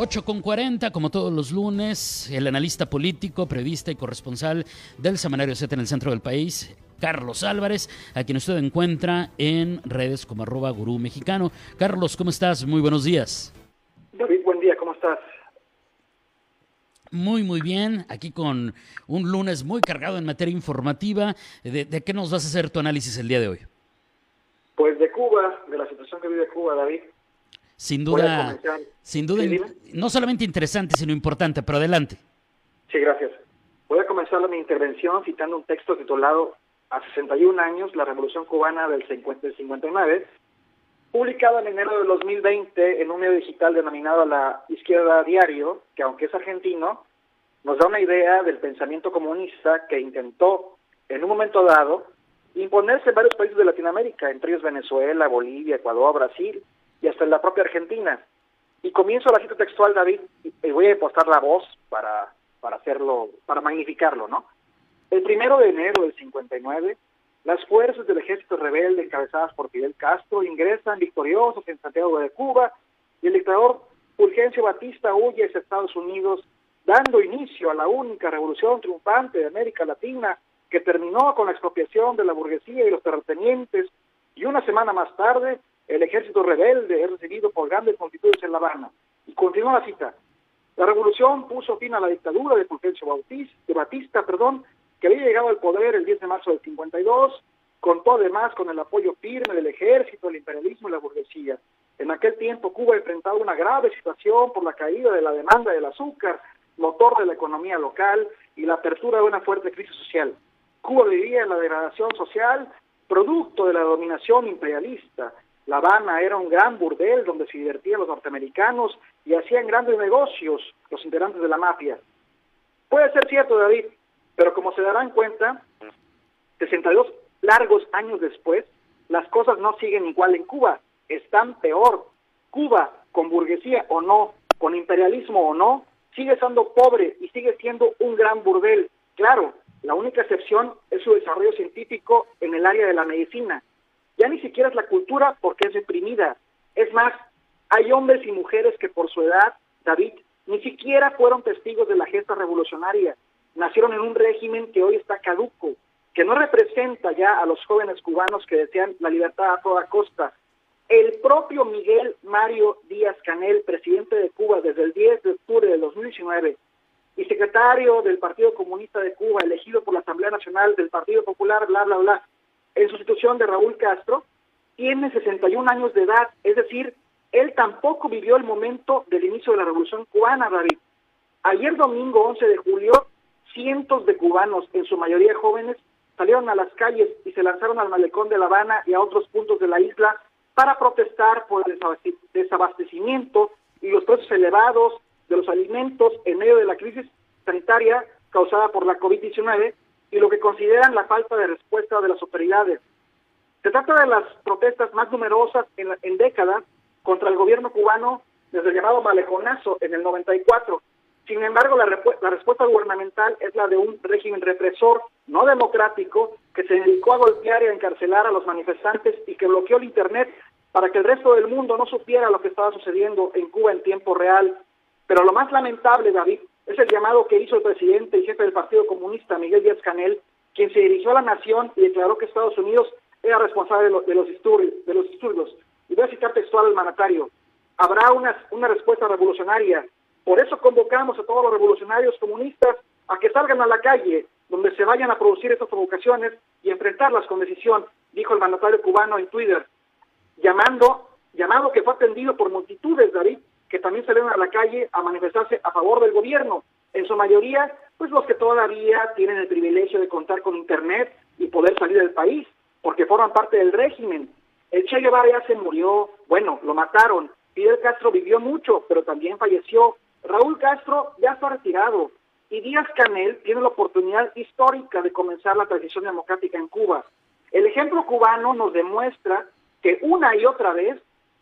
8 con 40, como todos los lunes, el analista político, periodista y corresponsal del Semanario 7 en el centro del país, Carlos Álvarez, a quien usted encuentra en redes como arroba gurú mexicano. Carlos, ¿cómo estás? Muy buenos días. David, buen día, ¿cómo estás? Muy, muy bien. Aquí con un lunes muy cargado en materia informativa. ¿De, qué nos vas a hacer tu análisis el día de hoy? Pues de Cuba, de la situación que vive Cuba, David. Sin duda, sin duda, no solamente interesante, sino importante, pero adelante. Sí, gracias. Voy a comenzar mi intervención citando un texto titulado a 61 años, la Revolución Cubana del 50 59, publicado en enero de 2020 en un medio digital denominado La Izquierda Diario, que aunque es argentino, nos da una idea del pensamiento comunista que intentó, en un momento dado, imponerse en varios países de Latinoamérica, entre ellos Venezuela, Bolivia, Ecuador, Brasil y hasta en la propia Argentina. Y comienzo la cita textual, David, y voy a postar la voz para, para hacerlo, para magnificarlo, ¿no? El primero de enero del 59, las fuerzas del ejército rebelde encabezadas por Fidel Castro ingresan victoriosos en Santiago de Cuba y el dictador Fulgencio Batista huye hacia Estados Unidos, dando inicio a la única revolución triunfante de América Latina que terminó con la expropiación de la burguesía y los terratenientes y una semana más tarde el ejército rebelde es recibido por grandes multitudes en La Habana. Y continúa la cita. La revolución puso fin a la dictadura de Fulgencio Bautista, perdón, que había llegado al poder el 10 de marzo del 52, contó además con el apoyo firme del ejército, el imperialismo y la burguesía. En aquel tiempo Cuba enfrentaba una grave situación por la caída de la demanda del azúcar, motor de la economía local y la apertura de una fuerte crisis social. Cuba vivía en la degradación social producto de la dominación imperialista. La Habana era un gran burdel donde se divertían los norteamericanos y hacían grandes negocios los integrantes de la mafia. Puede ser cierto, David, pero como se darán cuenta, 62 largos años después, las cosas no siguen igual en Cuba, están peor. Cuba, con burguesía o no, con imperialismo o no, sigue siendo pobre y sigue siendo un gran burdel. Claro, la única excepción es su desarrollo científico en el área de la medicina. Ya ni siquiera es la cultura porque es reprimida. Es más, hay hombres y mujeres que por su edad, David, ni siquiera fueron testigos de la gesta revolucionaria nacieron en un régimen que hoy está caduco, que no representa ya a los jóvenes cubanos que desean la libertad a toda costa. El propio Miguel Mario Díaz Canel, presidente de Cuba desde el 10 de octubre de 2019 y secretario del Partido Comunista de Cuba, elegido por la Asamblea Nacional del Partido Popular, bla, bla, bla, en sustitución de Raúl Castro, tiene 61 años de edad, es decir, él tampoco vivió el momento del inicio de la Revolución Cubana, David. Ayer domingo 11 de julio cientos de cubanos, en su mayoría jóvenes, salieron a las calles y se lanzaron al malecón de La Habana y a otros puntos de la isla para protestar por el desabastecimiento y los precios elevados de los alimentos en medio de la crisis sanitaria causada por la COVID-19 y lo que consideran la falta de respuesta de las autoridades. Se trata de las protestas más numerosas en, en décadas contra el gobierno cubano desde el llamado maleconazo en el 94 sin embargo, la, respuesta gubernamental es la de un régimen represor no democrático que se dedicó a golpear y a encarcelar a los manifestantes y que bloqueó el Internet para que el resto del mundo no supiera lo que estaba sucediendo en Cuba en tiempo real. Pero lo más lamentable, David, es el llamado que hizo el presidente y jefe del Partido Comunista, Miguel Díaz Canel, quien se dirigió a la nación y declaró que Estados Unidos era responsable de, los, disturbios. Y voy a citar textual al mandatario. Habrá una, una respuesta revolucionaria por eso convocamos a todos los revolucionarios comunistas a que salgan a la calle, donde se vayan a producir estas provocaciones y enfrentarlas con decisión, dijo el mandatario cubano en Twitter, llamando, llamado que fue atendido por multitudes, David, que también salieron a la calle a manifestarse a favor del gobierno. En su mayoría, pues los que todavía tienen el privilegio de contar con Internet y poder salir del país, porque forman parte del régimen. El Che Guevara ya se murió, bueno, lo mataron. Fidel Castro vivió mucho, pero también falleció. Raúl Castro ya está retirado y Díaz Canel tiene la oportunidad histórica de comenzar la transición democrática en Cuba. El ejemplo cubano nos demuestra que una y otra vez,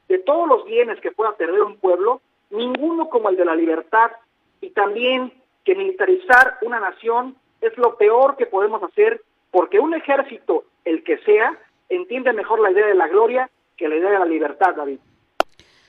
de todos los bienes que pueda perder un pueblo, ninguno como el de la libertad, y también que militarizar una nación es lo peor que podemos hacer, porque un ejército, el que sea, entiende mejor la idea de la gloria que la idea de la libertad, David.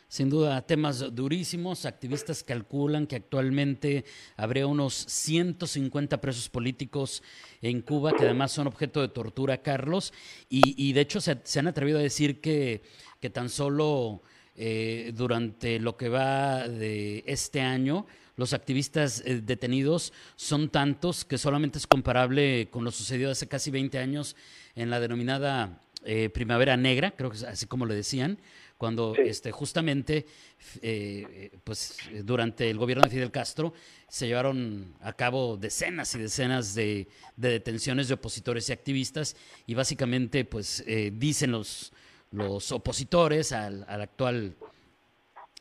Sin duda, temas durísimos. Activistas calculan que actualmente habría unos 150 presos políticos en Cuba que además son objeto de tortura, Carlos. Y, de hecho se, han atrevido a decir que, que tan solo eh, durante lo que va de este año, los activistas eh, detenidos son tantos que solamente es comparable con lo sucedido hace casi 20 años en la denominada eh, Primavera Negra, creo que es así como le decían, cuando este, justamente eh, pues, durante el gobierno de Fidel Castro se llevaron a cabo decenas y decenas de, detenciones de opositores y activistas y básicamente pues eh, dicen los, los opositores al, actual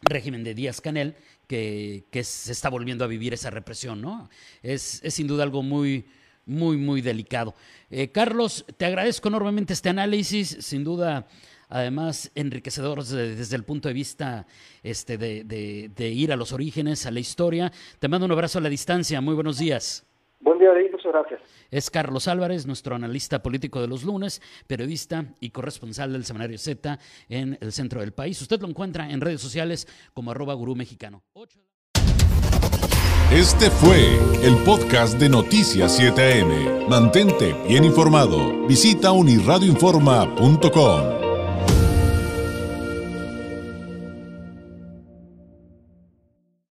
régimen de Díaz Canel que, se está volviendo a vivir esa represión, ¿no? Es, es sin duda algo muy, muy, muy delicado. Eh, Carlos, te agradezco enormemente este análisis, sin duda además enriquecedor desde, el punto de vista este, de, ir a los orígenes, a la historia. Te mando un abrazo a la distancia. Muy buenos días. Buen día, David. Muchas gracias. Es Carlos Álvarez, nuestro analista político de los lunes, periodista y corresponsal del Semanario Z en el centro del país. Usted lo encuentra en redes sociales como arroba gurú mexicano. Este fue el podcast de Noticias 7am. Mantente bien informado. Visita unirradioinforma.com.